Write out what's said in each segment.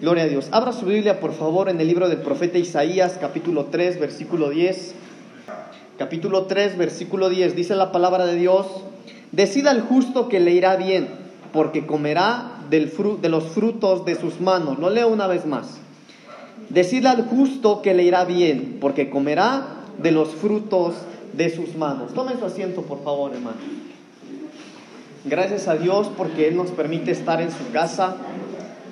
Gloria a Dios. Abra su Biblia, por favor, en el libro del profeta Isaías, capítulo 3, versículo 10. Capítulo 3, versículo 10. Dice la palabra de Dios, decida el justo que le irá bien, porque comerá del de los frutos de sus manos. Lo leo una vez más. Decida al justo que le irá bien, porque comerá de los frutos de sus manos. Tomen su asiento, por favor, hermano. Gracias a Dios porque Él nos permite estar en su casa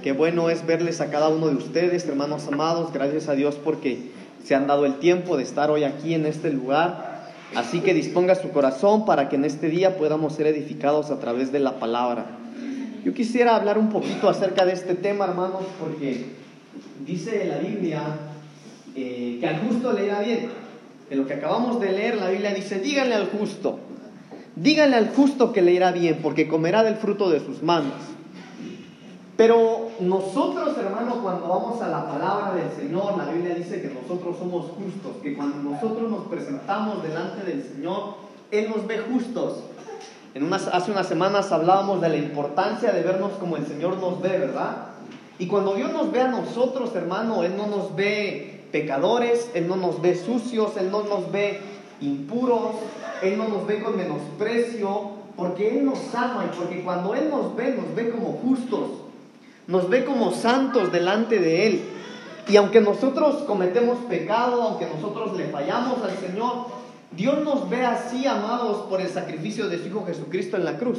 Qué bueno es verles a cada uno de ustedes, hermanos amados. Gracias a Dios porque se han dado el tiempo de estar hoy aquí en este lugar. Así que disponga su corazón para que en este día podamos ser edificados a través de la palabra. Yo quisiera hablar un poquito acerca de este tema, hermanos, porque dice la Biblia eh, que al justo le irá bien. En lo que acabamos de leer, la Biblia dice, díganle al justo, díganle al justo que le irá bien, porque comerá del fruto de sus manos. Pero nosotros, hermanos, cuando vamos a la palabra del Señor, la Biblia dice que nosotros somos justos, que cuando nosotros nos presentamos delante del Señor, Él nos ve justos. En unas, hace unas semanas hablábamos de la importancia de vernos como el Señor nos ve, ¿verdad? Y cuando Dios nos ve a nosotros, hermano, Él no nos ve pecadores, Él no nos ve sucios, Él no nos ve impuros, Él no nos ve con menosprecio, porque Él nos ama y porque cuando Él nos ve, nos ve como justos nos ve como santos delante de Él. Y aunque nosotros cometemos pecado, aunque nosotros le fallamos al Señor, Dios nos ve así amados por el sacrificio de su Hijo Jesucristo en la cruz.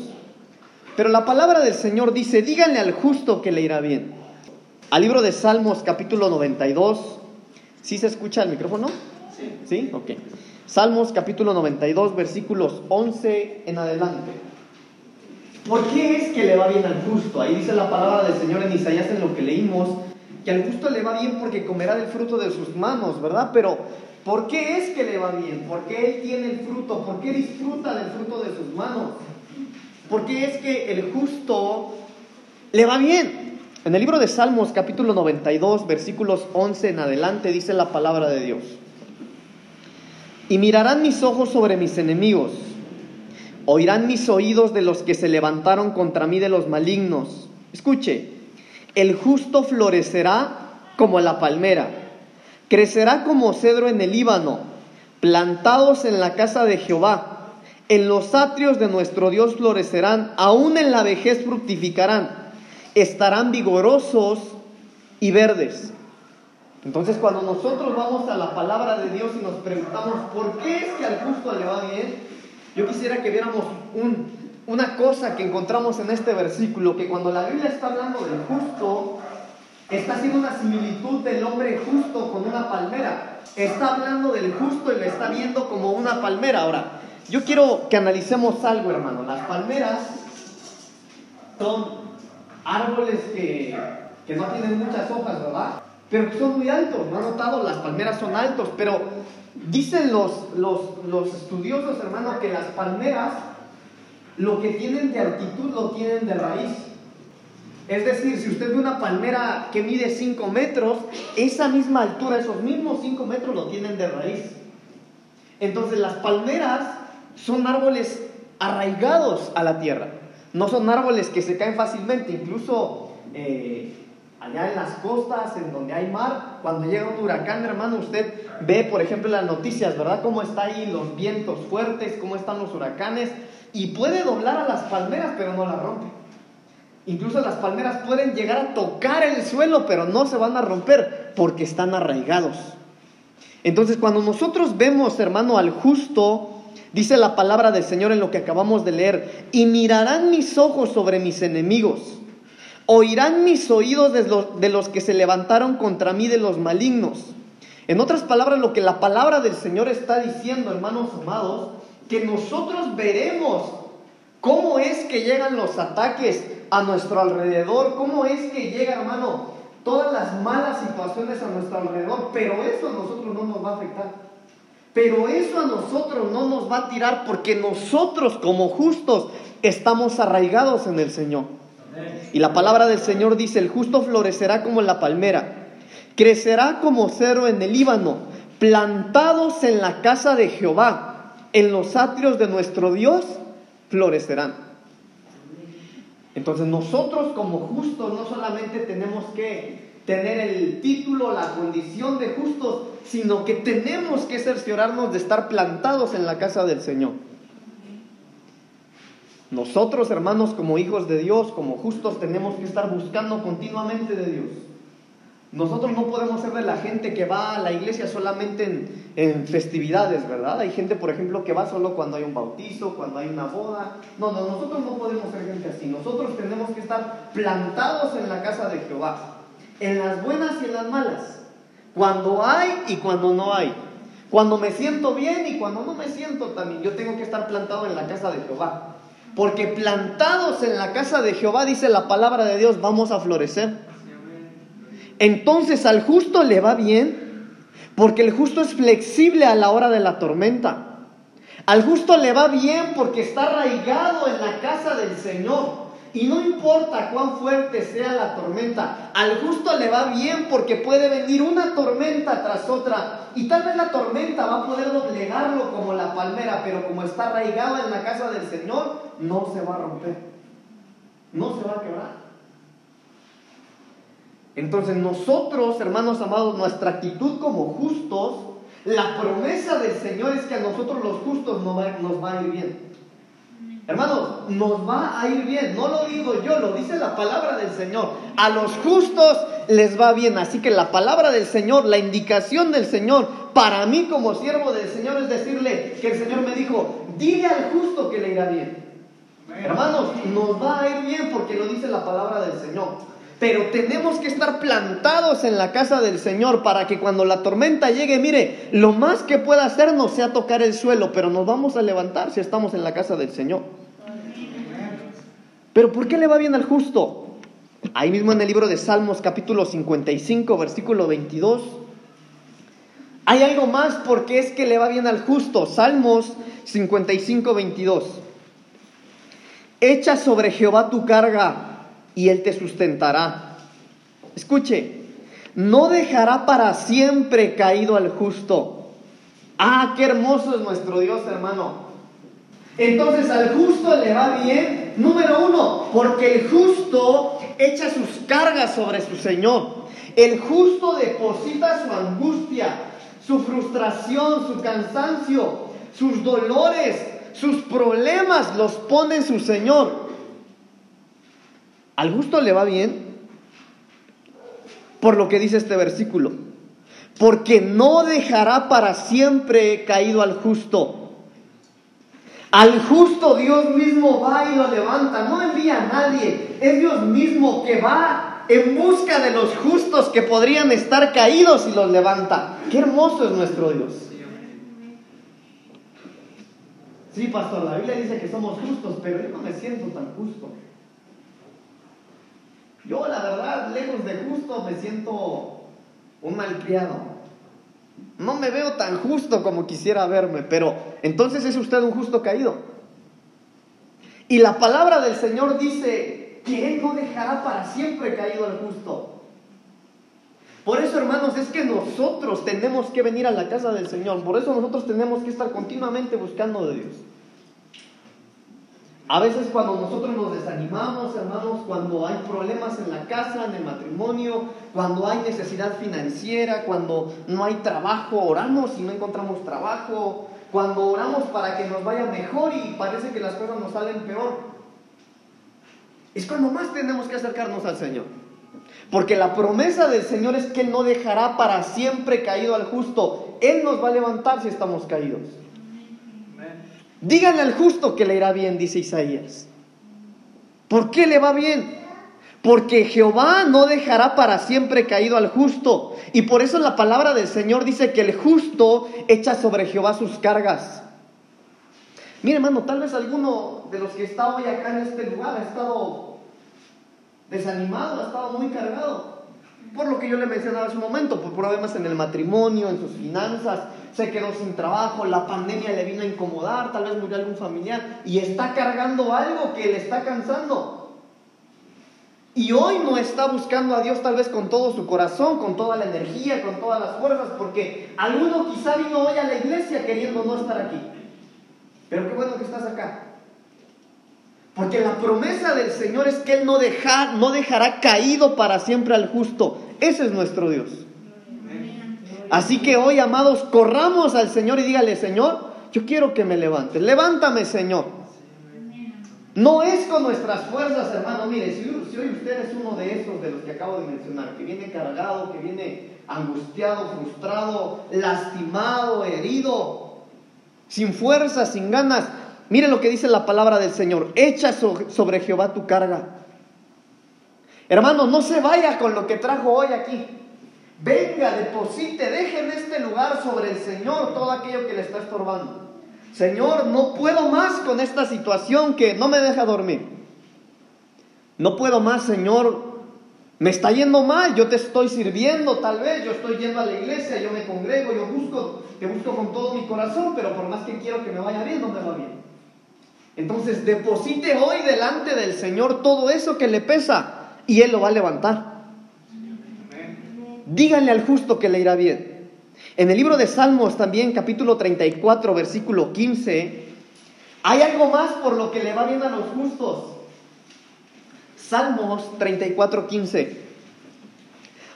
Pero la palabra del Señor dice, díganle al justo que le irá bien. Al libro de Salmos capítulo 92, ¿sí se escucha el micrófono? Sí. ¿Sí? Ok. Salmos capítulo 92, versículos 11 en adelante. ¿Por qué es que le va bien al justo? Ahí dice la palabra del Señor en Isaías en lo que leímos, que al justo le va bien porque comerá del fruto de sus manos, ¿verdad? Pero ¿por qué es que le va bien? ¿Por qué él tiene el fruto? ¿Por qué disfruta del fruto de sus manos? ¿Por qué es que el justo le va bien? En el libro de Salmos capítulo 92 versículos 11 en adelante dice la palabra de Dios. Y mirarán mis ojos sobre mis enemigos Oirán mis oídos de los que se levantaron contra mí de los malignos. Escuche, el justo florecerá como la palmera, crecerá como cedro en el Líbano, plantados en la casa de Jehová. En los atrios de nuestro Dios florecerán, aún en la vejez fructificarán, estarán vigorosos y verdes. Entonces cuando nosotros vamos a la palabra de Dios y nos preguntamos, ¿por qué es que al justo le va bien? Yo quisiera que viéramos una cosa que encontramos en este versículo, que cuando la Biblia está hablando del justo, está haciendo una similitud del hombre justo con una palmera. Está hablando del justo y lo está viendo como una palmera. Ahora, yo quiero que analicemos algo, hermano. Las palmeras son árboles que, que no tienen muchas hojas, ¿verdad? Pero que son muy altos. ¿No han notado? Las palmeras son altos, pero Dicen los, los, estudiosos, hermanos, que las palmeras lo que tienen de altitud lo tienen de raíz. Es decir, si usted ve una palmera que mide 5 metros, esa misma altura, esos mismos 5 metros lo tienen de raíz. Entonces las palmeras son árboles arraigados a la tierra, no son árboles que se caen fácilmente, incluso eh, allá en las costas, en donde hay mar, cuando llega un huracán, hermano, usted ve, por ejemplo, las noticias, ¿verdad? Cómo están ahí los vientos fuertes, cómo están los huracanes, y puede doblar a las palmeras, pero no las rompe. Incluso las palmeras pueden llegar a tocar el suelo, pero no se van a romper porque están arraigados. Entonces, cuando nosotros vemos, hermano, al justo, dice la palabra del Señor en lo que acabamos de leer, y mirarán mis ojos sobre mis enemigos Oirán mis oídos de los, que se levantaron contra mí de los malignos. En otras palabras, lo que la palabra del Señor está diciendo, hermanos amados, que nosotros veremos cómo es que llegan los ataques a nuestro alrededor, cómo es que llega, hermano, todas las malas situaciones a nuestro alrededor, pero eso a nosotros no nos va a afectar. Pero eso a nosotros no nos va a tirar porque nosotros como justos estamos arraigados en el Señor. Y la palabra del Señor dice, el justo florecerá como la palmera, crecerá como cero en el Líbano, plantados en la casa de Jehová, en los atrios de nuestro Dios, florecerán. Entonces nosotros como justos no solamente tenemos que tener el título, la condición de justos, sino que tenemos que cerciorarnos de estar plantados en la casa del Señor. Nosotros, hermanos, como hijos de Dios, como justos, tenemos que estar buscando continuamente de Dios. Nosotros no podemos ser de la gente que va a la iglesia solamente en, festividades, ¿verdad? Hay gente, por ejemplo, que va solo cuando hay un bautizo, cuando hay una boda. No, no, nosotros no podemos ser gente así. Nosotros tenemos que estar plantados en la casa de Jehová, en las buenas y en las malas, cuando hay y cuando no hay, cuando me siento bien y cuando no me siento también. Yo tengo que estar plantado en la casa de Jehová. Porque plantados en la casa de Jehová, dice la palabra de Dios, vamos a florecer. Entonces al justo le va bien, porque el justo es flexible a la hora de la tormenta. Al justo le va bien porque está arraigado en la casa del Señor. Y no importa cuán fuerte sea la tormenta, al justo le va bien porque puede venir una tormenta tras otra. Y tal vez la tormenta va a poder doblegarlo como la palmera, pero como está arraigado en la casa del Señor, no se va a romper. No se va a quebrar. Entonces nosotros, hermanos amados, nuestra actitud como justos, la promesa del Señor es que a nosotros los justos nos va a ir bien. Hermanos, nos va a ir bien, no lo digo yo, lo dice la palabra del Señor. A los justos les va bien, así que la palabra del Señor, la indicación del Señor, para mí como siervo del Señor es decirle que el Señor me dijo, dile al justo que le irá bien. Hermanos, nos va a ir bien porque lo dice la palabra del Señor. Pero tenemos que estar plantados en la casa del Señor para que cuando la tormenta llegue, mire, lo más que pueda hacernos sea tocar el suelo, pero nos vamos a levantar si estamos en la casa del Señor. Pero ¿por qué le va bien al justo? Ahí mismo en el libro de Salmos capítulo 55, versículo 22. Hay algo más porque es que le va bien al justo. Salmos 55, 22. Echa sobre Jehová tu carga y Él te sustentará. Escuche, no dejará para siempre caído al justo. Ah, qué hermoso es nuestro Dios, hermano. Entonces al justo le va bien, número uno, porque el justo echa sus cargas sobre su Señor. El justo deposita su angustia, su frustración, su cansancio, sus dolores, sus problemas, los pone en su Señor. Al justo le va bien por lo que dice este versículo. Porque no dejará para siempre caído al justo. Al justo Dios mismo va y lo levanta. No envía a nadie. Es Dios mismo que va en busca de los justos que podrían estar caídos y los levanta. Qué hermoso es nuestro Dios. Sí, pastor, la Biblia dice que somos justos, pero yo no me siento tan justo. Yo, la verdad, lejos de justo, me siento un malcriado. No me veo tan justo como quisiera verme, pero entonces es usted un justo caído. Y la palabra del Señor dice que Él no dejará para siempre caído al justo. Por eso, hermanos, es que nosotros tenemos que venir a la casa del Señor. Por eso nosotros tenemos que estar continuamente buscando de Dios. A veces cuando nosotros nos desanimamos, hermanos, cuando hay problemas en la casa, en el matrimonio, cuando hay necesidad financiera, cuando no hay trabajo, oramos y no encontramos trabajo, cuando oramos para que nos vaya mejor y parece que las cosas nos salen peor, es cuando más tenemos que acercarnos al Señor. Porque la promesa del Señor es que Él no dejará para siempre caído al justo. Él nos va a levantar si estamos caídos. Díganle al justo que le irá bien, dice Isaías. ¿Por qué le va bien? Porque Jehová no dejará para siempre caído al justo. Y por eso la palabra del Señor dice que el justo echa sobre Jehová sus cargas. Mire hermano, tal vez alguno de los que está hoy acá en este lugar ha estado desanimado, ha estado muy cargado. Por lo que yo le mencionaba hace un momento, por problemas en el matrimonio, en sus finanzas, se quedó sin trabajo, la pandemia le vino a incomodar, tal vez murió algún familiar y está cargando algo que le está cansando. Y hoy no está buscando a Dios tal vez con todo su corazón, con toda la energía, con todas las fuerzas, porque alguno quizá vino hoy a la iglesia queriendo no estar aquí. Pero qué bueno que estás acá. Porque la promesa del Señor es que Él no, deja, no dejará caído para siempre al justo. Ese es nuestro Dios. Así que hoy, amados, corramos al Señor y dígale, Señor, yo quiero que me levantes. Levántame, Señor. No es con nuestras fuerzas, hermano. Mire, si, hoy usted es uno de esos de los que acabo de mencionar, que viene cargado, que viene angustiado, frustrado, lastimado, herido, sin fuerzas, sin ganas, mire lo que dice la palabra del Señor. Echa sobre Jehová tu carga. Hermano, no se vaya con lo que trajo hoy aquí. Venga, deposite, deje en este lugar sobre el Señor todo aquello que le está estorbando. Señor, no puedo más con esta situación que no me deja dormir. No puedo más, Señor. Me está yendo mal, yo te estoy sirviendo, tal vez, yo estoy yendo a la iglesia, yo me congrego, yo busco, te busco con todo mi corazón, pero por más que quiero que me vaya bien, no me va bien. Entonces deposite hoy delante del Señor todo eso que le pesa y Él lo va a levantar. Díganle al justo que le irá bien. En el libro de Salmos también, capítulo 34, versículo 15, hay algo más por lo que le va bien a los justos. Salmos 34, 15.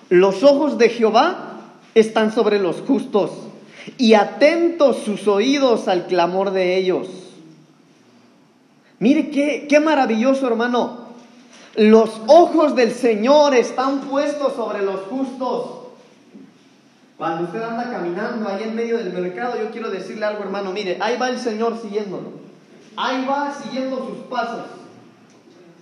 Los ojos de Jehová están sobre los justos y atentos sus oídos al clamor de ellos. Mire qué, qué maravilloso hermano. Los ojos del Señor están puestos sobre los justos. Cuando usted anda caminando ahí en medio del mercado, yo quiero decirle algo, hermano. Mire, ahí va el Señor siguiéndolo. Ahí va siguiendo sus pasos.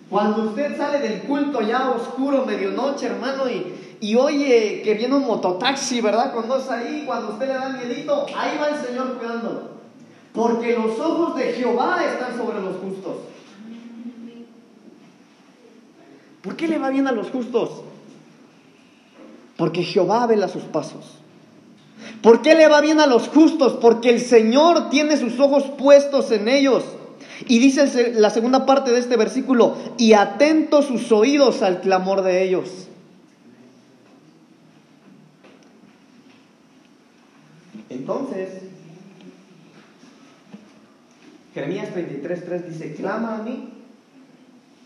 Cuando usted sale del culto ya oscuro, medianoche, hermano, y, y oye que viene un mototaxi, ¿verdad? Con dos ahí, cuando usted le da miedito, ahí va el Señor cuidándolo. Porque los ojos de Jehová están sobre los justos. ¿Por qué le va bien a los justos? Porque Jehová vela sus pasos. ¿Por qué le va bien a los justos? Porque el Señor tiene sus ojos puestos en ellos. Y dice la segunda parte de este versículo, y atentos sus oídos al clamor de ellos. Entonces, Jeremías 23.3 dice, clama a mí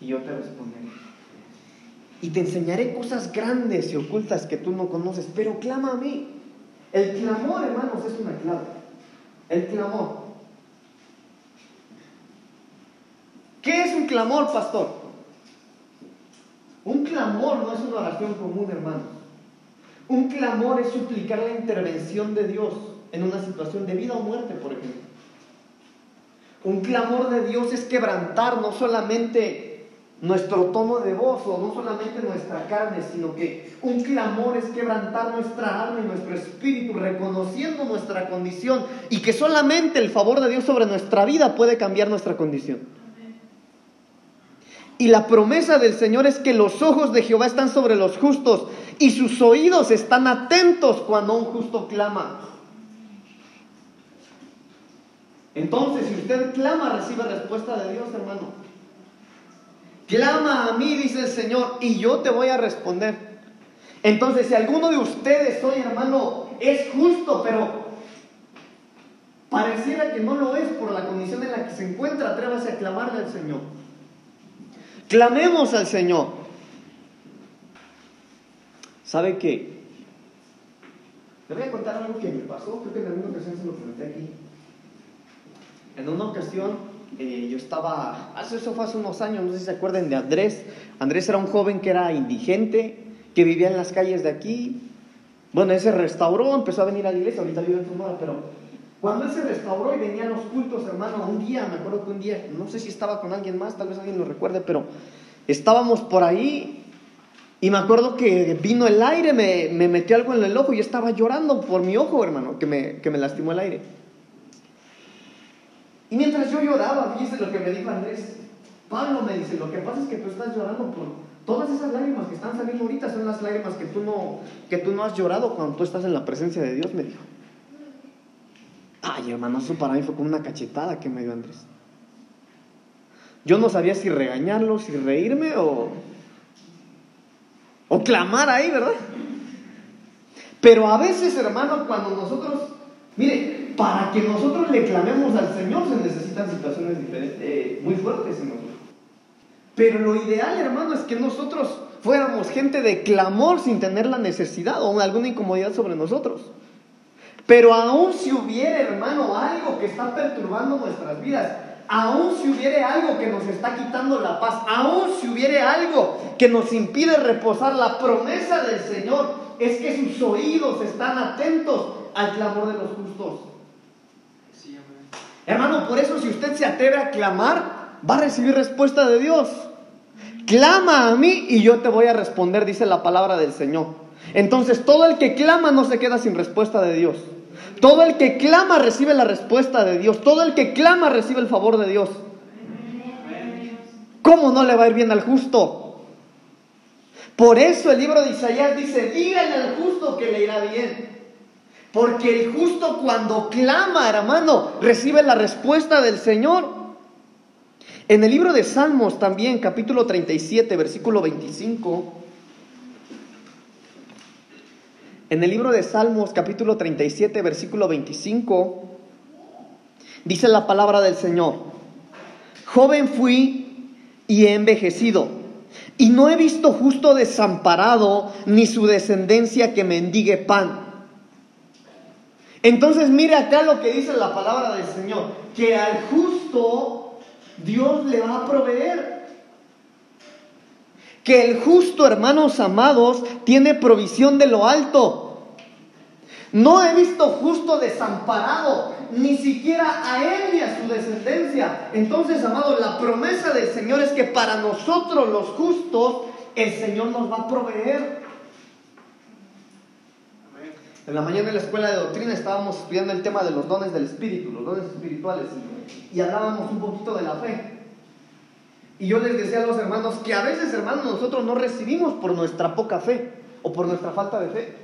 y yo te responderé y te enseñaré cosas grandes y ocultas que tú no conoces, pero clama a mí. El clamor, hermanos, es una clave. El clamor. ¿Qué es un clamor, pastor? Un clamor no es una oración común, hermanos. Un clamor es suplicar la intervención de Dios en una situación de vida o muerte, por ejemplo. Un clamor de Dios es quebrantar no solamente nuestro tono de voz o no solamente nuestra carne, sino que un clamor es quebrantar nuestra alma y nuestro espíritu, reconociendo nuestra condición y que solamente el favor de Dios sobre nuestra vida puede cambiar nuestra condición. Y la promesa del Señor es que los ojos de Jehová están sobre los justos y sus oídos están atentos cuando un justo clama. Entonces, si usted clama, recibe respuesta de Dios, hermano. Clama a mí, dice el Señor, y yo te voy a responder. Entonces, si alguno de ustedes hoy, hermano, es justo, pero pareciera que no lo es por la condición en la que se encuentra, atrévase a clamarle al Señor. Clamemos al Señor. ¿Sabe qué? Le voy a contar algo que me pasó, creo que en alguna ocasión se lo comenté aquí. En una ocasión eh, yo estaba, hace eso fue hace unos años, no sé si se acuerdan de Andrés. Andrés era un joven que era indigente, que vivía en las calles de aquí. Bueno, él se restauró, empezó a venir a la iglesia, ahorita vive en Sonora, pero cuando él se restauró y venía a los cultos, hermano, un día, me acuerdo que un día, no sé si estaba con alguien más, tal vez alguien lo recuerde, pero estábamos por ahí y me acuerdo que vino el aire, me, me metió algo en el ojo y estaba llorando por mi ojo, hermano, que me, que me lastimó el aire. Y mientras yo lloraba, fíjese lo que me dijo Andrés. Pablo me dice, lo que pasa es que tú estás llorando por todas esas lágrimas que están saliendo ahorita, son las lágrimas que tú no, que tú no has llorado cuando tú estás en la presencia de Dios, me dijo. Ay, hermano, eso para mí fue como una cachetada que me dio Andrés. Yo no sabía si regañarlo, si reírme o, o clamar ahí, ¿verdad? Pero a veces, hermano, cuando nosotros, mire, para que nosotros le clamemos al Señor se necesitan situaciones diferentes, eh, muy fuertes en nosotros. Pero lo ideal, hermano, es que nosotros fuéramos gente de clamor sin tener la necesidad o alguna incomodidad sobre nosotros. Pero aún si hubiera, hermano, algo que está perturbando nuestras vidas, aún si hubiere algo que nos está quitando la paz, aún si hubiere algo que nos impide reposar, la promesa del Señor es que sus oídos están atentos al clamor de los justos. Hermano, por eso si usted se atreve a clamar, va a recibir respuesta de Dios. Clama a mí y yo te voy a responder, dice la palabra del Señor. Entonces todo el que clama no se queda sin respuesta de Dios. Todo el que clama recibe la respuesta de Dios. Todo el que clama recibe el favor de Dios. ¿Cómo no le va a ir bien al justo? Por eso el libro de Isaías dice, díganle al justo que le irá bien. Porque el justo cuando clama, hermano, recibe la respuesta del Señor. En el libro de Salmos también, capítulo 37, versículo 25. En el libro de Salmos, capítulo 37, versículo 25, dice la palabra del Señor, joven fui y he envejecido, y no he visto justo desamparado, ni su descendencia que mendigue pan. Entonces mire acá lo que dice la palabra del Señor, que al justo Dios le va a proveer. Que el justo, hermanos amados, tiene provisión de lo alto. No he visto justo desamparado, ni siquiera a él ni a su descendencia. Entonces, amados, la promesa del Señor es que para nosotros los justos, el Señor nos va a proveer. En la mañana en la escuela de doctrina estábamos estudiando el tema de los dones del Espíritu, los dones espirituales, y hablábamos un poquito de la fe. Y yo les decía a los hermanos que a veces, hermanos, nosotros no recibimos por nuestra poca fe o por nuestra falta de fe.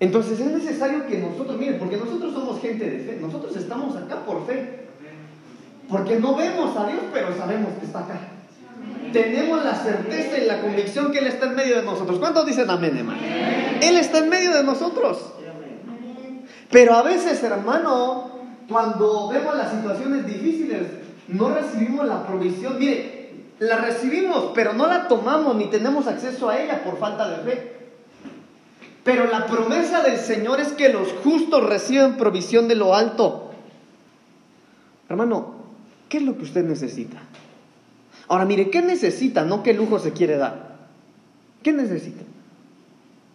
Entonces es necesario que nosotros, miren, porque nosotros somos gente de fe, nosotros estamos acá por fe. Porque no vemos a Dios, pero sabemos que está acá. Tenemos la certeza y la convicción que Él está en medio de nosotros. ¿Cuántos dicen amén, hermano? Él está en medio de nosotros. Pero a veces, hermano, cuando vemos las situaciones difíciles, no recibimos la provisión. Mire, la recibimos, pero no la tomamos ni tenemos acceso a ella por falta de fe. Pero la promesa del Señor es que los justos reciben provisión de lo alto. Hermano, ¿qué es lo que usted necesita? Ahora mire, ¿qué necesita? No qué lujo se quiere dar. ¿Qué necesita?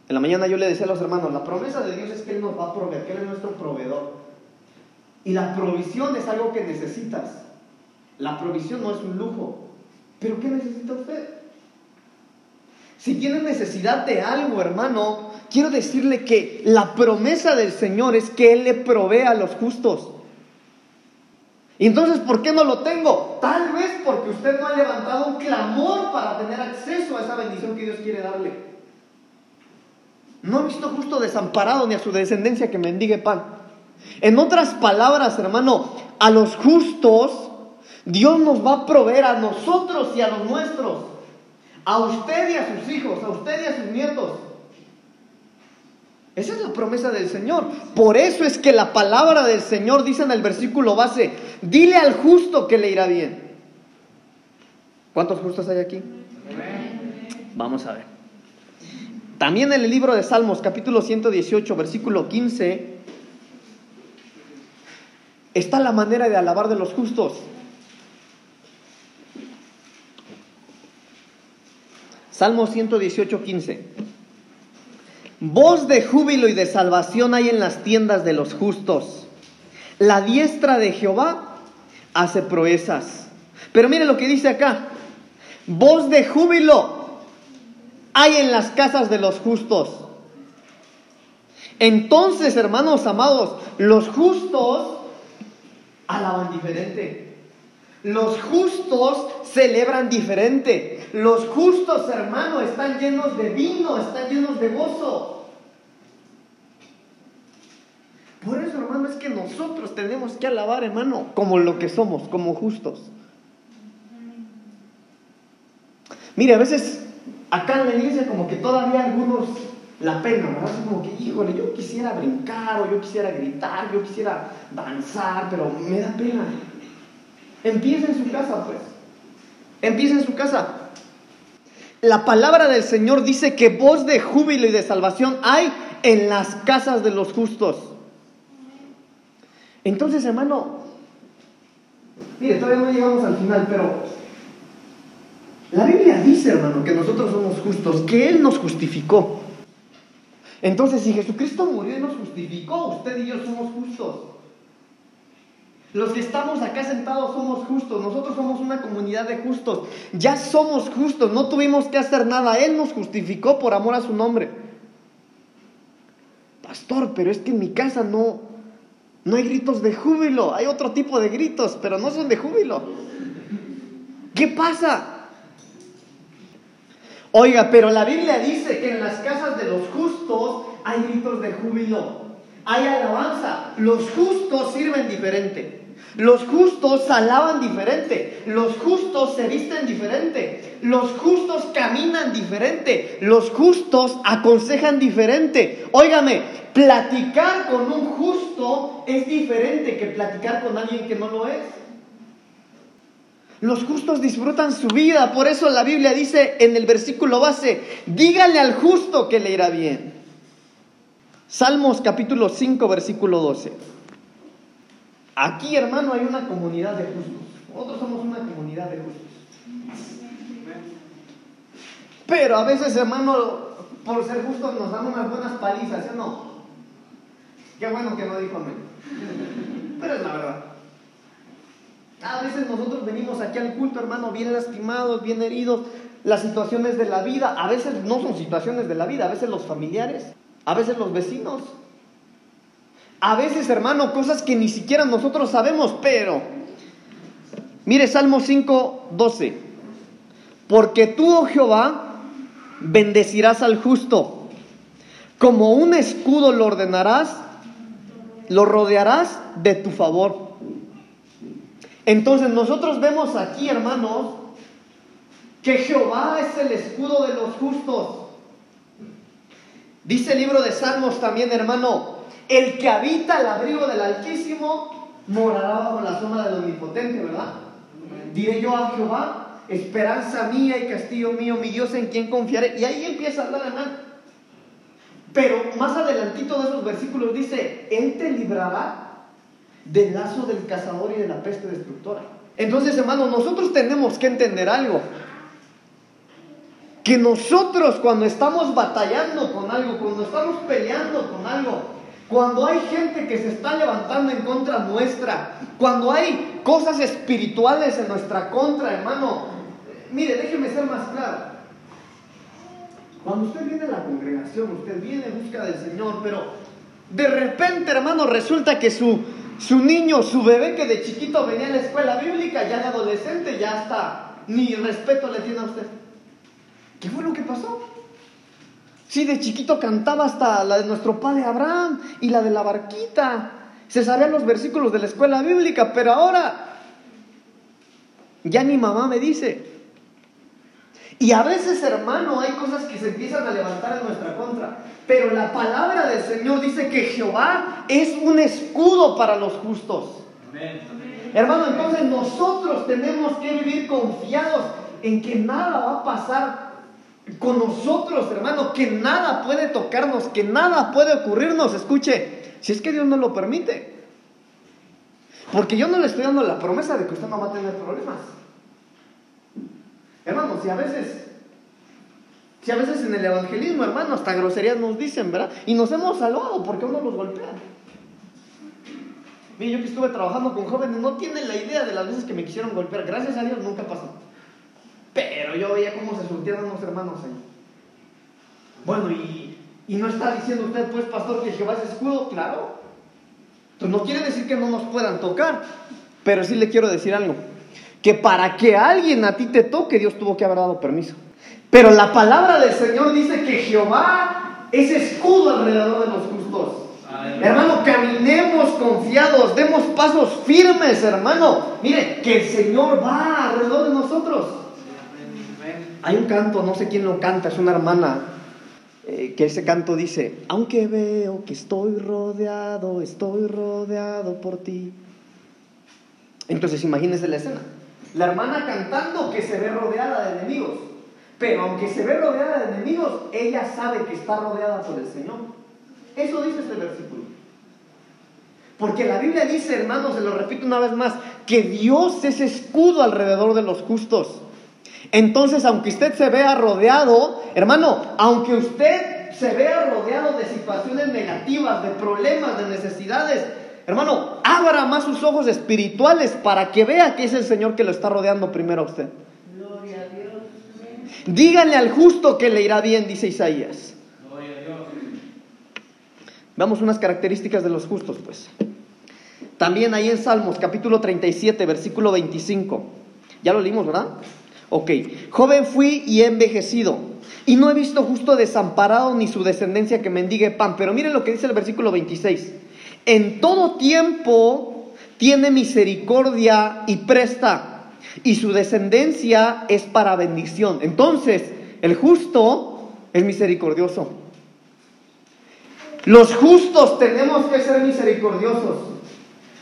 En la mañana yo le decía a los hermanos, la promesa de Dios es que Él nos va a proveer, que Él es nuestro proveedor. Y la provisión es algo que necesitas. La provisión no es un lujo. Pero ¿qué necesita usted? Si tiene necesidad de algo, hermano, quiero decirle que la promesa del Señor es que Él le provee a los justos. Entonces, ¿por qué no lo tengo? Tal vez porque usted no ha levantado un clamor para tener acceso a esa bendición que Dios quiere darle. No he visto justo desamparado ni a su descendencia que mendigue pan. En otras palabras, hermano, a los justos Dios nos va a proveer a nosotros y a los nuestros. A usted y a sus hijos, a usted y a sus nietos. Esa es la promesa del Señor. Por eso es que la palabra del Señor dice en el versículo base, dile al justo que le irá bien. ¿Cuántos justos hay aquí? Vamos a ver. También en el libro de Salmos, capítulo 118, versículo 15, está la manera de alabar de los justos. Salmo 118, 15. Voz de júbilo y de salvación hay en las tiendas de los justos. La diestra de Jehová hace proezas. Pero mire lo que dice acá. Voz de júbilo hay en las casas de los justos. Entonces, hermanos amados, los justos alaban diferente. Los justos celebran diferente. Los justos, hermanos, están llenos de vino, están llenos de gozo. Por eso, hermano, es que nosotros tenemos que alabar, hermano, como lo que somos, como justos. Mire, a veces acá en la iglesia como que todavía algunos la pena, ¿verdad? Como que, híjole, yo quisiera brincar o yo quisiera gritar, yo quisiera danzar, pero me da pena. Empieza en su casa, pues. Empieza en su casa. La palabra del Señor dice que voz de júbilo y de salvación hay en las casas de los justos. Entonces, hermano, mire, todavía no llegamos al final, pero la Biblia dice, hermano, que nosotros somos justos, que Él nos justificó. Entonces, si Jesucristo murió y nos justificó, usted y yo somos justos. Los que estamos acá sentados somos justos, nosotros somos una comunidad de justos, ya somos justos, no tuvimos que hacer nada, Él nos justificó por amor a su nombre. Pastor, pero es que en mi casa no, no hay gritos de júbilo, hay otro tipo de gritos, pero no son de júbilo. ¿Qué pasa? Oiga, pero la Biblia dice que en las casas de los justos hay gritos de júbilo, hay alabanza. Los justos sirven diferente. Los justos alaban diferente. Los justos se visten diferente. Los justos caminan diferente. Los justos aconsejan diferente. Óigame, platicar con un justo es diferente que platicar con alguien que no lo es. Los justos disfrutan su vida, por eso la Biblia dice en el versículo base, dígale al justo que le irá bien. Salmos capítulo 5, versículo 12. Aquí, hermano, hay una comunidad de justos. Nosotros somos una comunidad de justos. Pero a veces, hermano, por ser justos nos dan unas buenas palizas, ¿sí o no? Qué bueno que no dijo amén. Pero es la verdad. A veces nosotros venimos aquí al culto, hermano, bien lastimados, bien heridos, las situaciones de la vida, a veces no son situaciones de la vida, a veces los familiares, a veces los vecinos, a veces, hermano, cosas que ni siquiera nosotros sabemos, pero mire Salmo 5, 12, porque tú, oh Jehová, bendecirás al justo, como un escudo lo ordenarás, lo rodearás de tu favor. Entonces nosotros vemos aquí, hermanos, que Jehová es el escudo de los justos. Dice el libro de Salmos también, hermano, el que habita el abrigo del Altísimo morará bajo la sombra del Omnipotente, ¿verdad? Diré yo a Jehová, esperanza mía y castillo mío, mi Dios en quien confiaré. Y ahí empieza a hablar, hermano. Pero más adelantito de esos versículos dice, Él te librará del lazo del cazador y de la peste destructora. Entonces, hermanos, nosotros tenemos que entender algo. Que nosotros cuando estamos batallando con algo, cuando estamos peleando con algo, cuando hay gente que se está levantando en contra nuestra, cuando hay cosas espirituales en nuestra contra, hermano, mire, déjeme ser más claro. Cuando usted viene a la congregación, usted viene en busca del Señor, pero de repente, hermano, resulta que su, su niño, su bebé que de chiquito venía a la escuela bíblica, ya de adolescente, ya está, ni respeto le tiene a usted. ¿Qué fue lo que pasó? Si de chiquito cantaba hasta la de nuestro padre Abraham y la de la barquita, se sabían los versículos de la escuela bíblica, pero ahora ya ni mamá me dice. Y a veces, hermano, hay cosas que se empiezan a levantar en nuestra contra. Pero la palabra del Señor dice que Jehová es un escudo para los justos. Hermano, entonces nosotros tenemos que vivir confiados en que nada va a pasar con nosotros, hermano, que nada puede tocarnos, que nada puede ocurrirnos. Escuche, si es que Dios no lo permite. Porque yo no le estoy dando la promesa de que usted no va a tener problemas. Hermano, si a veces, si a veces en el evangelismo, hermano, hasta groserías nos dicen, ¿verdad? Y nos hemos salvado porque uno los golpea. Mire, yo que estuve trabajando con jóvenes, no tienen la idea de las veces que me quisieron golpear. Gracias a Dios nunca pasó. Pero yo veía cómo se surtieron unos hermanos ahí. Bueno, y, y no está diciendo usted, pues, pastor, que Jehová es escudo, claro. Entonces no quiere decir que no nos puedan tocar, pero sí le quiero decir algo que para que alguien a ti te toque, Dios tuvo que haber dado permiso. Pero la palabra del Señor dice que Jehová es escudo alrededor de los justos. Hermano, caminemos confiados, demos pasos firmes, hermano. Mire, que el Señor va alrededor de nosotros. Hay un canto, no sé quién lo canta, es una hermana, eh, que ese canto dice, aunque veo que estoy rodeado, estoy rodeado por ti. Entonces imagínense la escena. La hermana cantando que se ve rodeada de enemigos. Pero aunque se ve rodeada de enemigos, ella sabe que está rodeada por el Señor. Eso dice este versículo. Porque la Biblia dice, hermanos, se lo repito una vez más, que Dios es escudo alrededor de los justos. Entonces, aunque usted se vea rodeado, hermano, aunque usted se vea rodeado de situaciones negativas, de problemas, de necesidades, hermano, abra más sus ojos espirituales para que vea que es el Señor que lo está rodeando primero a usted. Gloria a Dios. Díganle al justo que le irá bien, dice Isaías. Gloria a Dios. Veamos unas características de los justos, pues. También ahí en Salmos, capítulo 37, versículo 25. Ya lo leímos, ¿verdad? Ok, joven fui y he envejecido, y no he visto justo desamparado ni su descendencia que mendigue pan. Pero miren lo que dice el versículo 26. En todo tiempo tiene misericordia y presta, y su descendencia es para bendición. Entonces, el justo es misericordioso. Los justos tenemos que ser misericordiosos.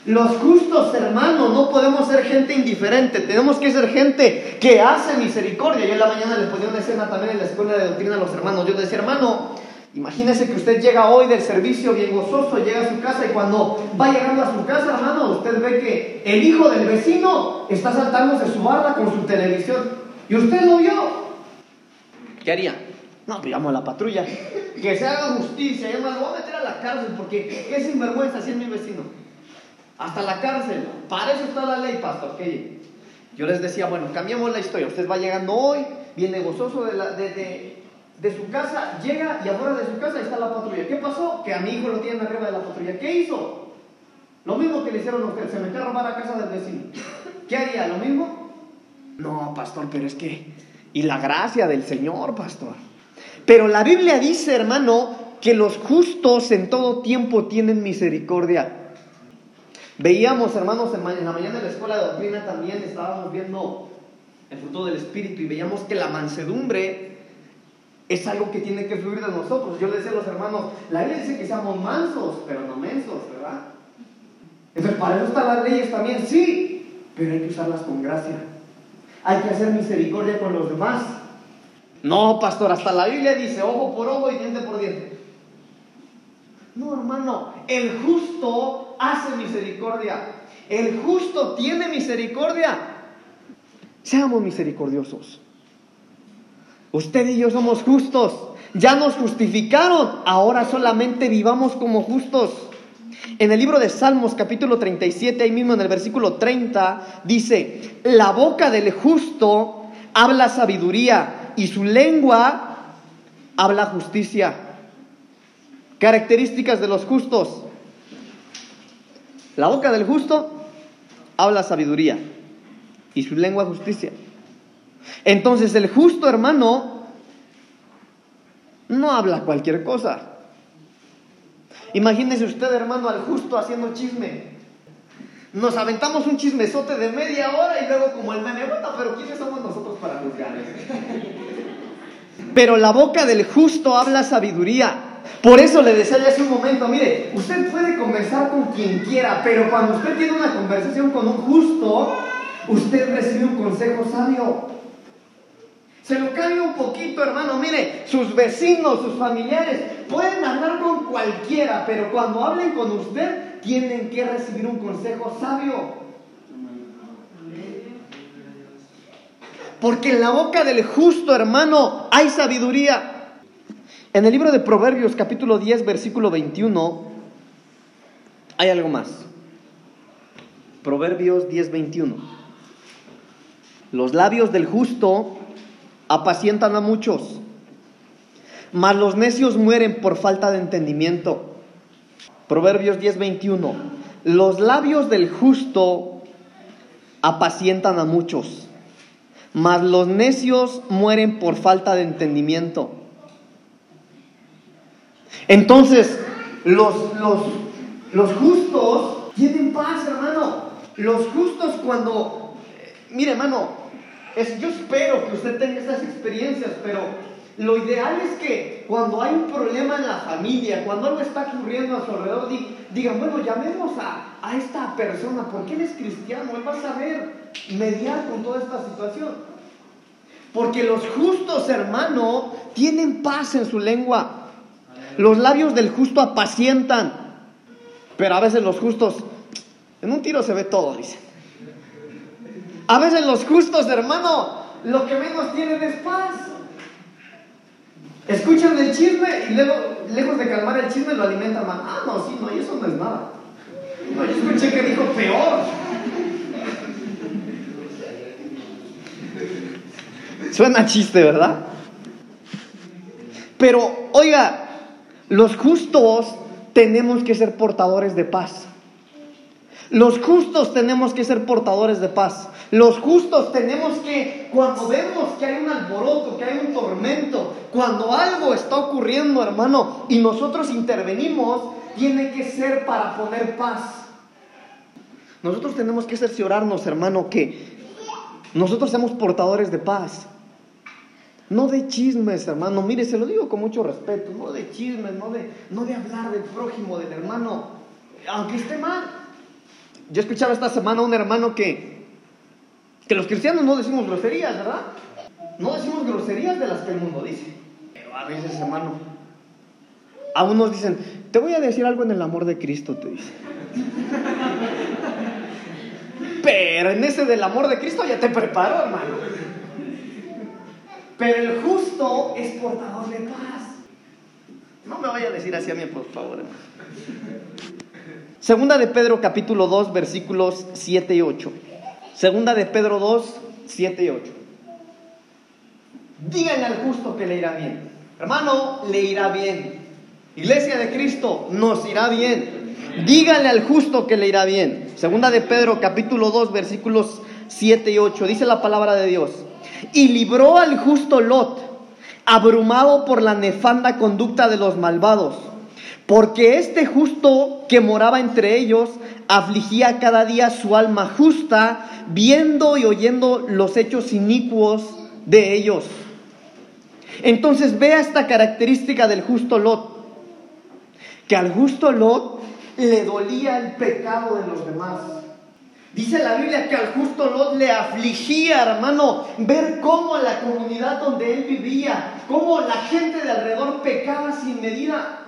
Los justos hermanos no podemos ser gente indiferente, tenemos que ser gente que hace misericordia. Yo en la mañana les ponía una escena también en la escuela de doctrina a los hermanos. Yo decía, hermano, imagínese que usted llega hoy del servicio bien gozoso, llega a su casa y cuando va llegando a su casa, hermano, usted ve que el hijo del vecino está saltándose su barra con su televisión y usted lo vio. ¿Qué haría? No, pues llamo a la patrulla. Que se haga justicia. Y además lo voy a meter a la cárcel porque es sinvergüenza si es mi vecino hasta la cárcel. Para eso está la ley, pastor. Que yo les decía, bueno, cambiamos la historia. Usted va llegando hoy, viene gozoso de, la, de, de, su casa, llega y afuera de su casa está la patrulla. ¿Qué pasó? Que a mi hijo lo tienen arriba de la patrulla. ¿Qué hizo? Lo mismo que le hicieron a usted, se metió a robar a casa del vecino. ¿Qué haría? ¿Lo mismo? No, pastor, pero es que... Y la gracia del Señor, pastor. Pero la Biblia dice, hermano, que los justos en todo tiempo tienen misericordia. Veíamos, hermanos, en la mañana de la escuela de doctrina también estábamos viendo el fruto del Espíritu y veíamos que la mansedumbre es algo que tiene que fluir de nosotros. Yo le decía a los hermanos, la Biblia dice que seamos mansos, pero no mensos, ¿verdad? Entonces, para eso están las leyes también, sí, pero hay que usarlas con gracia. Hay que hacer misericordia con los demás. No, pastor, hasta la Biblia dice ojo por ojo y diente por diente. No, hermano, el justo hace misericordia. El justo tiene misericordia. Seamos misericordiosos. Usted y yo somos justos. Ya nos justificaron. Ahora solamente vivamos como justos. En el libro de Salmos capítulo 37, ahí mismo en el versículo 30, dice, la boca del justo habla sabiduría y su lengua habla justicia. Características de los justos. La boca del justo habla sabiduría y su lengua justicia. Entonces el justo hermano no habla cualquier cosa. Imagínese usted, hermano, al justo haciendo chisme. Nos aventamos un chismesote de media hora y luego como el meme, pero ¿quiénes somos nosotros para juzgar? Pero la boca del justo habla sabiduría por eso le decía ya hace un momento, mire, usted puede conversar con quien quiera, pero cuando usted tiene una conversación con un justo, usted recibe un consejo sabio. Se lo cambia un poquito, hermano. Mire, sus vecinos, sus familiares pueden hablar con cualquiera, pero cuando hablen con usted, tienen que recibir un consejo sabio. Porque en la boca del justo, hermano, hay sabiduría. En el libro de Proverbios capítulo 10 versículo 21 hay algo más. Proverbios 10 21. Los labios del justo apacientan a muchos, mas los necios mueren por falta de entendimiento. Proverbios 10 21. Los labios del justo apacientan a muchos, mas los necios mueren por falta de entendimiento. Entonces, los, los, justos tienen paz, hermano. Los justos cuando, mire, hermano, es, yo espero que usted tenga esas experiencias, pero lo ideal es que cuando hay un problema en la familia, cuando algo está ocurriendo a su alrededor, digan, bueno, llamemos a, a esta persona, porque él es cristiano, él va a saber mediar con toda esta situación. Porque los justos, hermano, tienen paz en su lengua. Los labios del justo apacientan. Pero a veces los justos, en un tiro se ve todo, dicen. A veces los justos, hermano, lo que menos tienen es paz. Escuchan el chisme y luego, lejos de calmar el chisme, lo alimentan más. Ah, no, sí, no, y eso no es nada. No, yo escuché que dijo peor. Suena chiste, ¿verdad? Pero, oiga, los justos tenemos que ser portadores de paz. Los justos tenemos que ser portadores de paz. Los justos tenemos que, cuando vemos que hay un alboroto, que hay un tormento, cuando algo está ocurriendo, hermano, y nosotros intervenimos, tiene que ser para poner paz. Nosotros tenemos que cerciorarnos, hermano, que nosotros seamos portadores de paz. No de chismes, hermano. Mire, se lo digo con mucho respeto. No de chismes, no de, no de hablar del prójimo, del hermano. Aunque esté mal. Yo escuchaba esta semana a un hermano que, que los cristianos no decimos groserías, ¿verdad? No decimos groserías de las que el mundo dice. Pero a veces, hermano, a unos dicen, te voy a decir algo en el amor de Cristo, te dice. Pero en ese del amor de Cristo ya te preparo, hermano. Pero el justo es portador de paz. No me vaya a decir así a mí, por favor. Segunda de Pedro capítulo 2 versículos 7 y 8. Segunda de Pedro 2, 7 y 8. Díganle al justo que le irá bien. Hermano, le irá bien. Iglesia de Cristo, nos irá bien. Díganle al justo que le irá bien. Segunda de Pedro capítulo 2 versículos 7 y 8. Dice la palabra de Dios y libró al justo Lot, abrumado por la nefanda conducta de los malvados, porque este justo que moraba entre ellos afligía cada día su alma justa, viendo y oyendo los hechos inicuos de ellos. Entonces vea esta característica del justo Lot, que al justo Lot le dolía el pecado de los demás. Dice la Biblia que al justo Lot le afligía, hermano, ver cómo la comunidad donde él vivía, cómo la gente de alrededor pecaba sin medida.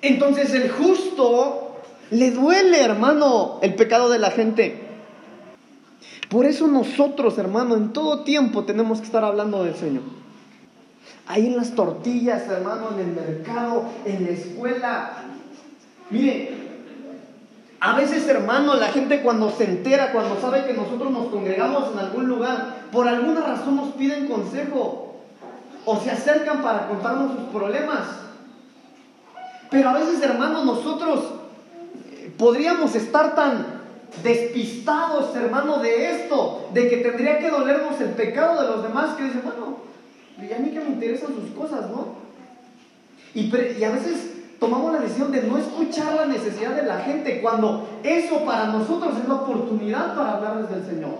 Entonces el justo le duele, hermano, el pecado de la gente. Por eso nosotros, hermano, en todo tiempo tenemos que estar hablando del Señor. Ahí en las tortillas, hermano, en el mercado, en la escuela. Mire, a veces, hermano, la gente cuando se entera, cuando sabe que nosotros nos congregamos en algún lugar, por alguna razón nos piden consejo o se acercan para contarnos sus problemas. Pero a veces, hermano, nosotros eh, podríamos estar tan despistados, hermano, de esto, de que tendría que dolernos el pecado de los demás, que dicen, bueno, y a mí que me interesan sus cosas, ¿no? Y, y a veces tomamos la decisión de no escuchar la necesidad de la gente cuando eso para nosotros es la oportunidad para hablarles del Señor.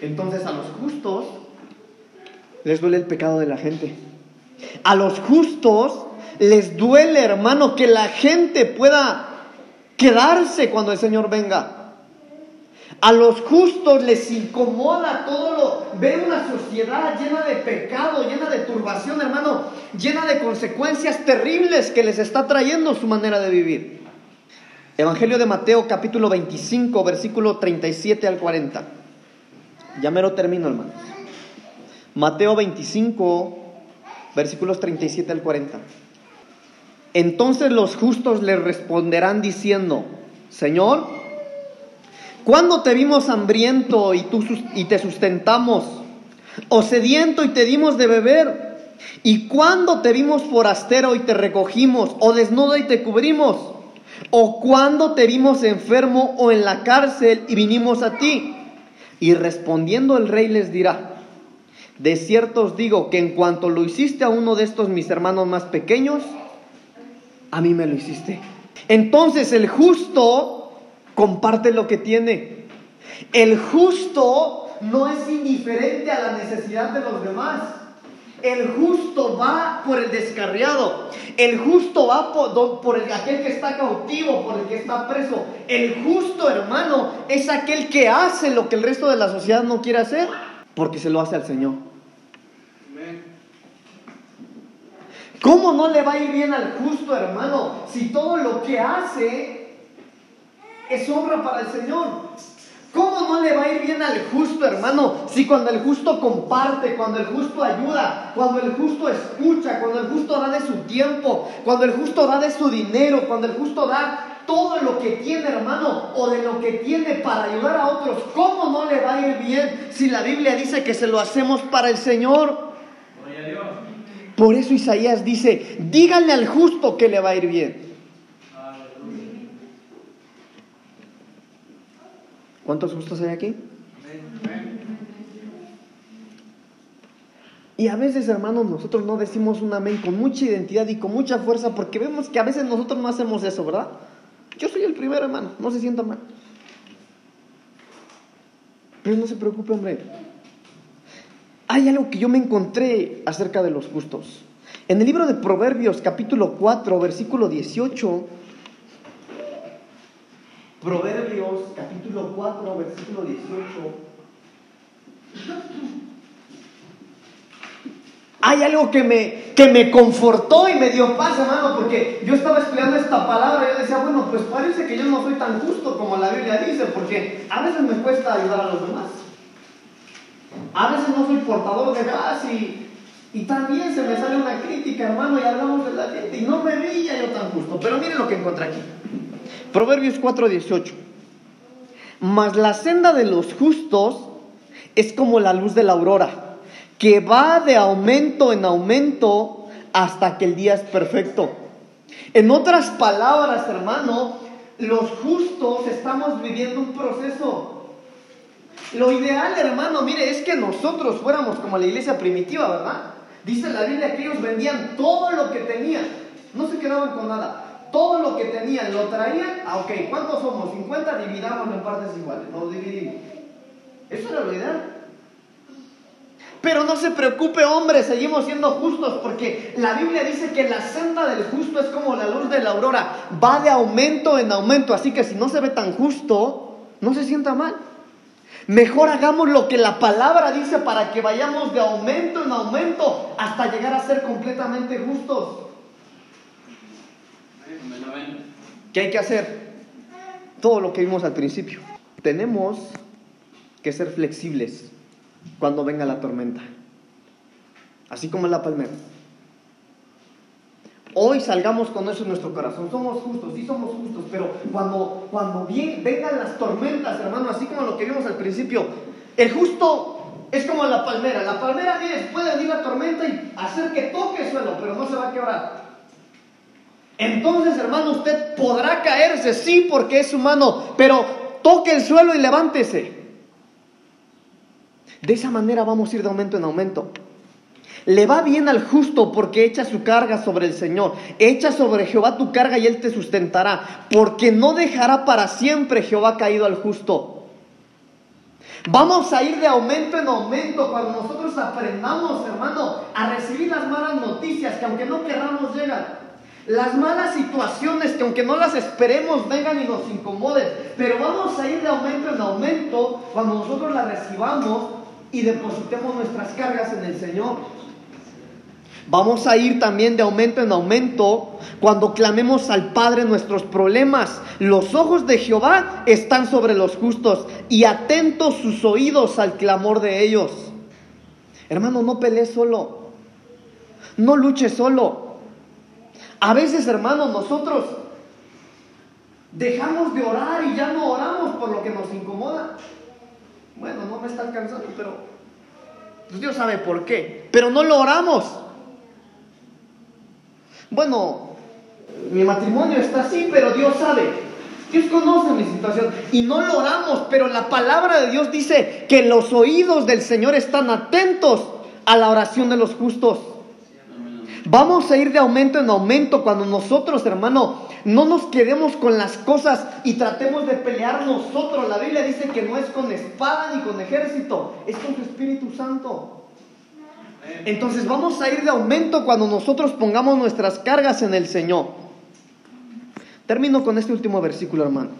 Entonces a los justos les duele el pecado de la gente. A los justos les duele, hermano, que la gente pueda quedarse cuando el Señor venga. A los justos les incomoda todo lo... Ver una sociedad llena de pecado, llena de turbación, hermano, llena de consecuencias terribles que les está trayendo su manera de vivir. Evangelio de Mateo capítulo 25, versículo 37 al 40. Ya me lo termino, hermano. Mateo 25, versículos 37 al 40. Entonces los justos le responderán diciendo, Señor, ¿Cuándo te vimos hambriento y, tú, y te sustentamos? ¿O sediento y te dimos de beber? ¿Y cuándo te vimos forastero y te recogimos? ¿O desnudo y te cubrimos? ¿O cuándo te vimos enfermo o en la cárcel y vinimos a ti? Y respondiendo el rey les dirá, de cierto os digo que en cuanto lo hiciste a uno de estos mis hermanos más pequeños, a mí me lo hiciste. Entonces el justo comparte lo que tiene. El justo no es indiferente a la necesidad de los demás. El justo va por el descarriado. El justo va por, por el, aquel que está cautivo, por el que está preso. El justo, hermano, es aquel que hace lo que el resto de la sociedad no quiere hacer, porque se lo hace al Señor. ¿Cómo no le va a ir bien al justo, hermano, si todo lo que hace es obra para el Señor? ¿Cómo no le va a ir bien al justo, hermano? Si cuando el justo comparte, cuando el justo ayuda, cuando el justo escucha, cuando el justo da de su tiempo, cuando el justo da de su dinero, cuando el justo da todo lo que tiene, hermano, o de lo que tiene para ayudar a otros, ¿cómo no le va a ir bien si la Biblia dice que se lo hacemos para el Señor? Por eso Isaías dice, díganle al justo que le va a ir bien. ¿Cuántos justos hay aquí? Y a veces, hermanos, nosotros no decimos un amén con mucha identidad y con mucha fuerza porque vemos que a veces nosotros no hacemos eso, ¿verdad? Yo soy el primero, hermano, no se sienta mal. Pero no se preocupe, hombre. Hay algo que yo me encontré acerca de los justos. En el libro de Proverbios, capítulo 4, versículo 18, Proverbios capítulo 4, versículo 18. Hay algo que me, que me confortó y me dio paz, hermano, porque yo estaba estudiando esta palabra y yo decía, bueno, pues parece que yo no soy tan justo como la Biblia dice, porque a veces me cuesta ayudar a los demás. A veces no soy portador de paz y, y también se me sale una crítica, hermano, y hablamos de la gente y no me veía yo tan justo. Pero miren lo que encontré aquí. Proverbios 4:18. Mas la senda de los justos es como la luz de la aurora, que va de aumento en aumento hasta que el día es perfecto. En otras palabras, hermano, los justos estamos viviendo un proceso. Lo ideal, hermano, mire, es que nosotros fuéramos como la iglesia primitiva, ¿verdad? Dice la Biblia que ellos vendían todo lo que tenían, no se quedaban con nada todo lo que tenían lo traían, ah, ok, ¿cuántos somos? 50, dividamos en partes iguales, nos dividimos. Eso era lo ideal. Pero no se preocupe, hombre, seguimos siendo justos porque la Biblia dice que la senda del justo es como la luz de la aurora, va de aumento en aumento, así que si no se ve tan justo, no se sienta mal. Mejor hagamos lo que la palabra dice para que vayamos de aumento en aumento hasta llegar a ser completamente justos. ¿Qué hay que hacer? Todo lo que vimos al principio. Tenemos que ser flexibles cuando venga la tormenta. Así como la palmera. Hoy salgamos con eso en nuestro corazón. Somos justos, sí somos justos, pero cuando, cuando bien, vengan las tormentas, hermano, así como lo que vimos al principio, el justo es como la palmera. La palmera, mire, puede venir la tormenta y hacer que toque el suelo, pero no se va a quebrar. Entonces, hermano, usted podrá caerse, sí, porque es humano, pero toque el suelo y levántese. De esa manera vamos a ir de aumento en aumento. Le va bien al justo porque echa su carga sobre el Señor. Echa sobre Jehová tu carga y Él te sustentará. Porque no dejará para siempre Jehová caído al justo. Vamos a ir de aumento en aumento cuando nosotros aprendamos, hermano, a recibir las malas noticias que aunque no querramos llegar. Las malas situaciones que aunque no las esperemos vengan y nos incomoden, pero vamos a ir de aumento en aumento cuando nosotros las recibamos y depositemos nuestras cargas en el Señor. Vamos a ir también de aumento en aumento cuando clamemos al Padre nuestros problemas. Los ojos de Jehová están sobre los justos y atentos sus oídos al clamor de ellos. Hermano, no pelees solo. No luches solo. A veces, hermanos, nosotros dejamos de orar y ya no oramos por lo que nos incomoda. Bueno, no me está alcanzando, pero pues Dios sabe por qué. Pero no lo oramos. Bueno, mi matrimonio está así, pero Dios sabe. Dios conoce mi situación y no lo oramos, pero la palabra de Dios dice que los oídos del Señor están atentos a la oración de los justos. Vamos a ir de aumento en aumento cuando nosotros, hermano, no nos quedemos con las cosas y tratemos de pelear nosotros. La Biblia dice que no es con espada ni con ejército, es con su Espíritu Santo. Entonces vamos a ir de aumento cuando nosotros pongamos nuestras cargas en el Señor. Termino con este último versículo, hermano.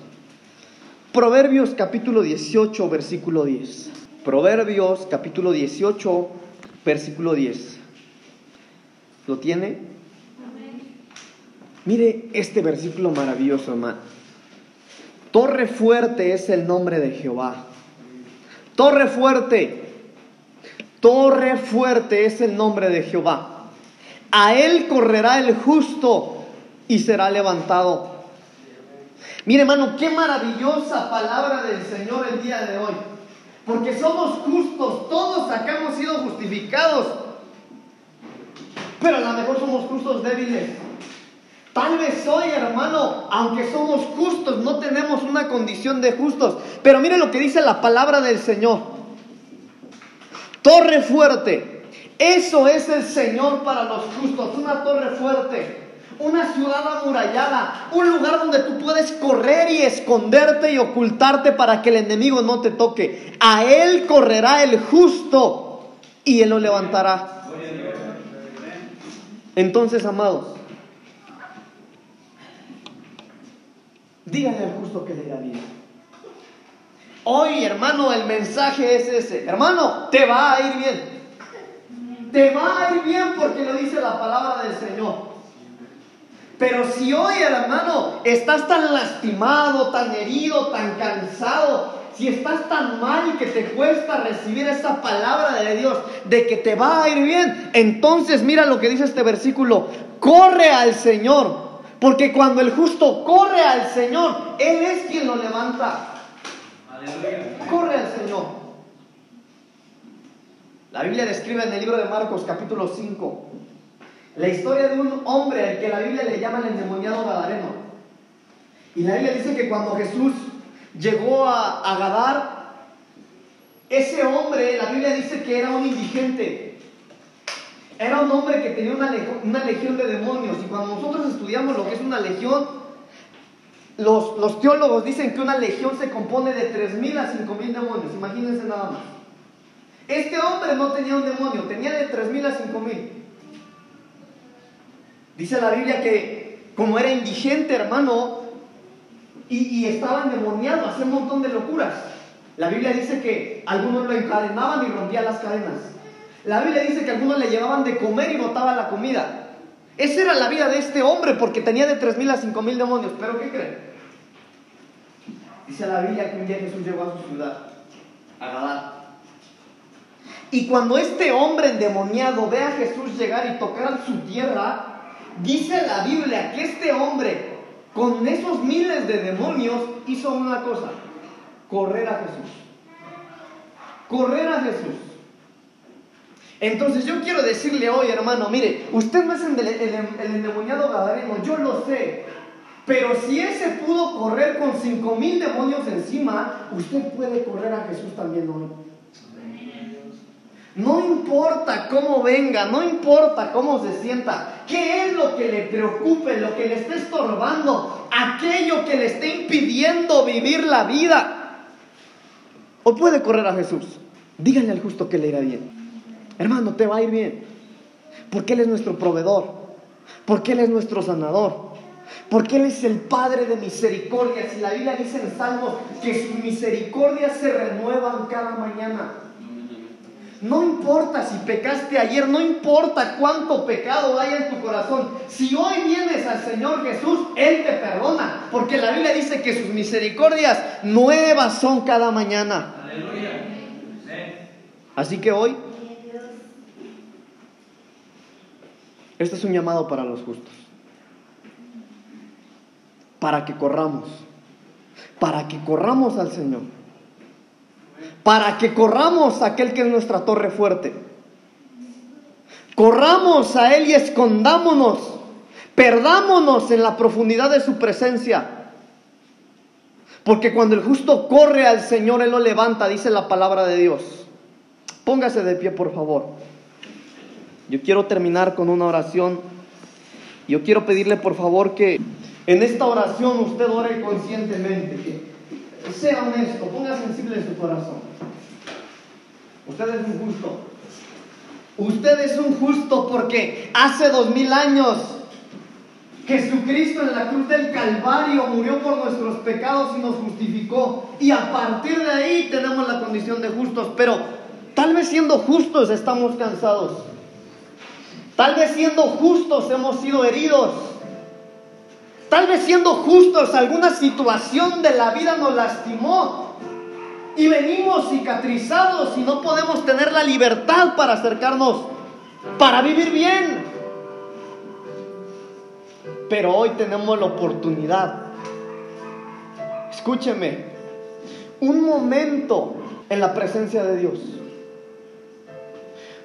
Proverbios capítulo 18, versículo 10. Proverbios capítulo 18, versículo 10. ¿Lo tiene? Mire este versículo maravilloso, hermano. Torre fuerte es el nombre de Jehová. Torre fuerte. Torre fuerte es el nombre de Jehová. A él correrá el justo y será levantado. Mire, hermano, qué maravillosa palabra del Señor el día de hoy. Porque somos justos, todos acá hemos sido justificados. Pero a lo mejor somos justos débiles. Tal vez hoy, hermano, aunque somos justos, no tenemos una condición de justos. Pero mire lo que dice la palabra del Señor. Torre fuerte. Eso es el Señor para los justos. Una torre fuerte una ciudad amurallada, un lugar donde tú puedes correr y esconderte y ocultarte para que el enemigo no te toque. A él correrá el justo y él lo levantará. Entonces, amados, díganle al justo que le da bien. Hoy, hermano, el mensaje es ese. Hermano, te va a ir bien. Te va a ir bien porque lo dice la palabra del Señor. Pero si hoy, hermano, estás tan lastimado, tan herido, tan cansado, si estás tan mal que te cuesta recibir esa palabra de Dios de que te va a ir bien, entonces mira lo que dice este versículo, corre al Señor, porque cuando el justo corre al Señor, Él es quien lo levanta. Corre al Señor. La Biblia describe en el libro de Marcos capítulo 5 la historia de un hombre al que la Biblia le llama el endemoniado Gadareno. Y la Biblia dice que cuando Jesús llegó a, a Gadar, ese hombre, la Biblia dice que era un indigente. Era un hombre que tenía una, una legión de demonios. Y cuando nosotros estudiamos lo que es una legión, los, los teólogos dicen que una legión se compone de 3.000 a 5.000 demonios. Imagínense nada más. Este hombre no tenía un demonio, tenía de 3.000 a 5.000. Dice la Biblia que como era indigente, hermano, y, estaba endemoniado, hacía un montón de locuras. La Biblia dice que algunos lo encadenaban y rompían las cadenas. La Biblia dice que algunos le llevaban de comer y botaban la comida. Esa era la vida de este hombre porque tenía de 3.000 a 5.000 demonios. ¿Pero qué creen? Dice la Biblia que un día Jesús llegó a su ciudad, a Gadar. Y cuando este hombre endemoniado ve a Jesús llegar y tocar su tierra, Dice la Biblia que este hombre, con esos miles de demonios, hizo una cosa, correr a Jesús. Correr a Jesús. Entonces yo quiero decirle hoy, hermano, mire, usted no es el, el endemoniado gadareno, yo lo sé. Pero si ese pudo correr con cinco mil demonios encima, usted puede correr a Jesús también hoy. No importa cómo venga, no importa cómo se sienta, qué es lo que le preocupe, lo que le esté estorbando, aquello que le esté impidiendo vivir la vida. O puede correr a Jesús. Díganle al justo que le irá bien. Hermano, te va a ir bien. Porque Él es nuestro proveedor. Porque Él es nuestro sanador. Porque Él es el Padre de misericordias. Y la Biblia dice en Salmos que sus misericordias se renuevan cada mañana. No importa si pecaste ayer, no importa cuánto pecado haya en tu corazón. Si hoy vienes al Señor Jesús, Él te perdona. Porque la Biblia dice que sus misericordias nuevas son cada mañana. Así que hoy, este es un llamado para los justos. Para que corramos. Para que corramos al Señor para que corramos a aquel que es nuestra torre fuerte. Corramos a Él y escondámonos, perdámonos en la profundidad de su presencia. Porque cuando el justo corre al Señor, Él lo levanta, dice la palabra de Dios. Póngase de pie, por favor. Yo quiero terminar con una oración. Yo quiero pedirle, por favor, que en esta oración usted ore conscientemente. Sea honesto, ponga sensible en su corazón. Usted es un justo. Usted es un justo porque hace dos mil años Jesucristo en la cruz del Calvario murió por nuestros pecados y nos justificó. Y a partir de ahí tenemos la condición de justos. Pero tal vez siendo justos estamos cansados. Tal vez siendo justos hemos sido heridos. Tal vez siendo justos alguna situación de la vida nos lastimó. Y venimos cicatrizados y no podemos tener la libertad para acercarnos, para vivir bien. Pero hoy tenemos la oportunidad. Escúcheme, un momento en la presencia de Dios.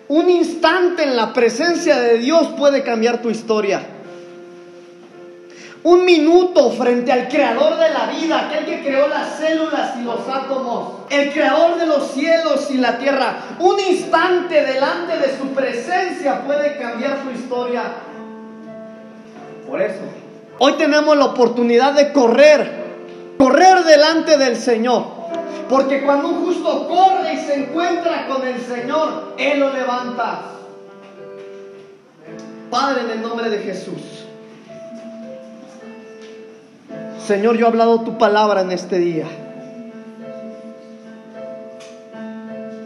Un instante en la presencia de Dios puede cambiar tu historia. Un minuto frente al creador de la vida, aquel que creó las células y los átomos, el creador de los cielos y la tierra. Un instante delante de su presencia puede cambiar tu historia. Por eso, hoy tenemos la oportunidad de correr, correr delante del Señor. Porque cuando un justo corre y se encuentra con el Señor, Él lo levanta. Padre, en el nombre de Jesús. Señor, yo he hablado tu palabra en este día.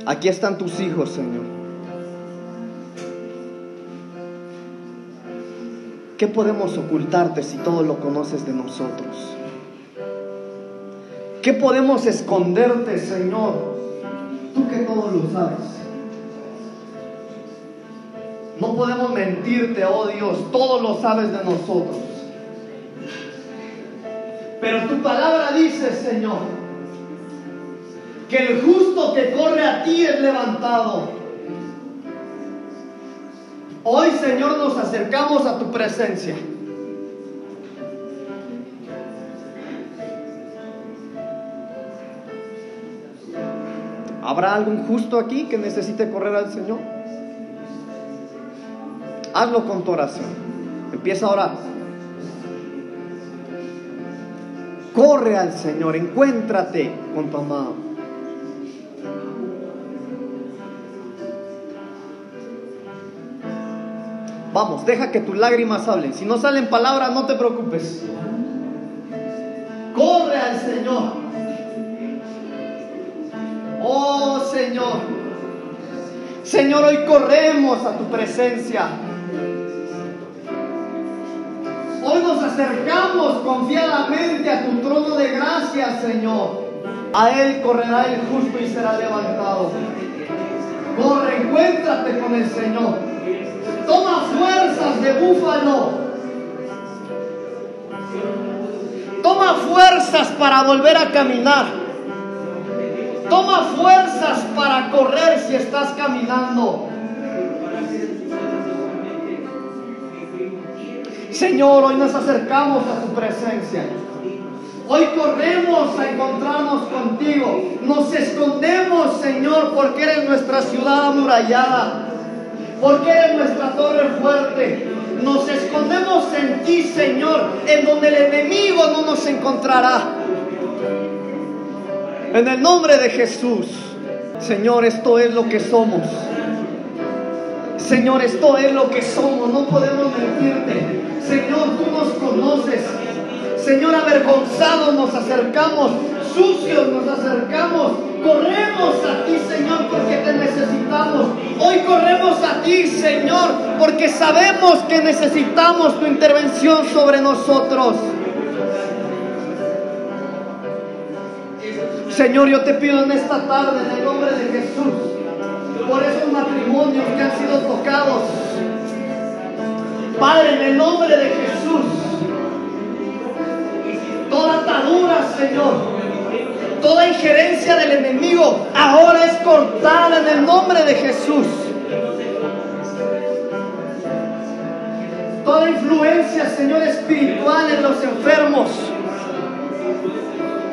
Aquí están tus hijos, Señor. ¿Qué podemos ocultarte si todo lo conoces de nosotros? ¿Qué podemos esconderte, Señor? Tú que todo lo sabes. No podemos mentirte, oh Dios, todo lo sabes de nosotros. Pero tu palabra dice, Señor, que el justo que corre a ti es levantado. Hoy, Señor, nos acercamos a tu presencia. ¿Habrá algún justo aquí que necesite correr al Señor? Hazlo con tu oración. Empieza a orar. Corre al Señor, encuéntrate con tu amado. Vamos, deja que tus lágrimas hablen. Si no salen palabras, no te preocupes. Corre al Señor. Oh Señor. Señor, hoy corremos a tu presencia. Nos acercamos confiadamente a tu trono de gracia, Señor. A Él correrá el justo y será levantado. Corre, encuéntrate con el Señor. Toma fuerzas de búfalo. Toma fuerzas para volver a caminar. Toma fuerzas para correr si estás caminando. Señor, hoy nos acercamos a tu presencia. Hoy corremos a encontrarnos contigo. Nos escondemos, Señor, porque eres nuestra ciudad amurallada. Porque eres nuestra torre fuerte. Nos escondemos en ti, Señor, en donde el enemigo no nos encontrará. En el nombre de Jesús, Señor, esto es lo que somos. Señor, esto es lo que somos. No podemos mentirte. Señor, tú nos conoces. Señor, avergonzados nos acercamos, sucios nos acercamos, corremos a ti, Señor, porque te necesitamos. Hoy corremos a ti, Señor, porque sabemos que necesitamos tu intervención sobre nosotros. Señor, yo te pido en esta tarde, en el nombre de Jesús, por esos matrimonios que han sido tocados. Padre, en el nombre de Jesús, toda atadura, Señor, toda injerencia del enemigo, ahora es cortada en el nombre de Jesús. Toda influencia, Señor, espiritual en los enfermos,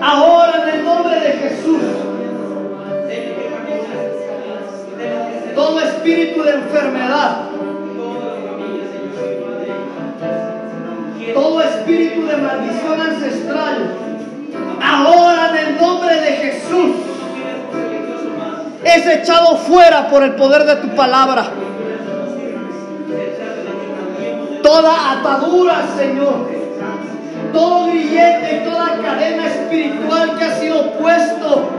ahora en el nombre de enfermedad, todo espíritu de maldición ancestral, ahora en el nombre de Jesús, es echado fuera por el poder de tu palabra. Toda atadura, Señor, todo grillete y toda cadena espiritual que ha sido puesto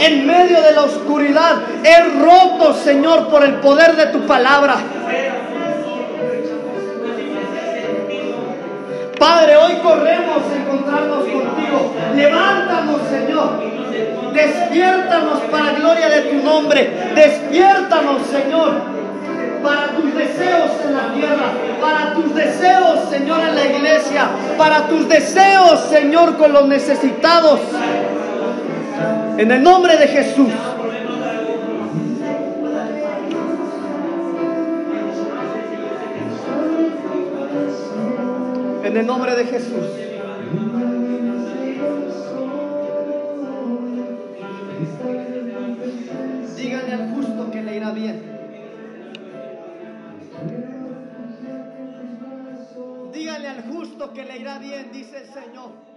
en medio de la oscuridad, es roto, Señor, por el poder de tu palabra. Padre, hoy corremos a encontrarnos contigo. Levántanos, Señor. Despiértanos para gloria de tu nombre. Despiértanos, Señor, para tus deseos en la tierra, para tus deseos, Señor, en la iglesia, para tus deseos, Señor, con los necesitados. En el nombre de Jesús. En el nombre de Jesús. Díganle al justo que le irá bien. Díganle al justo que le irá bien, dice el Señor.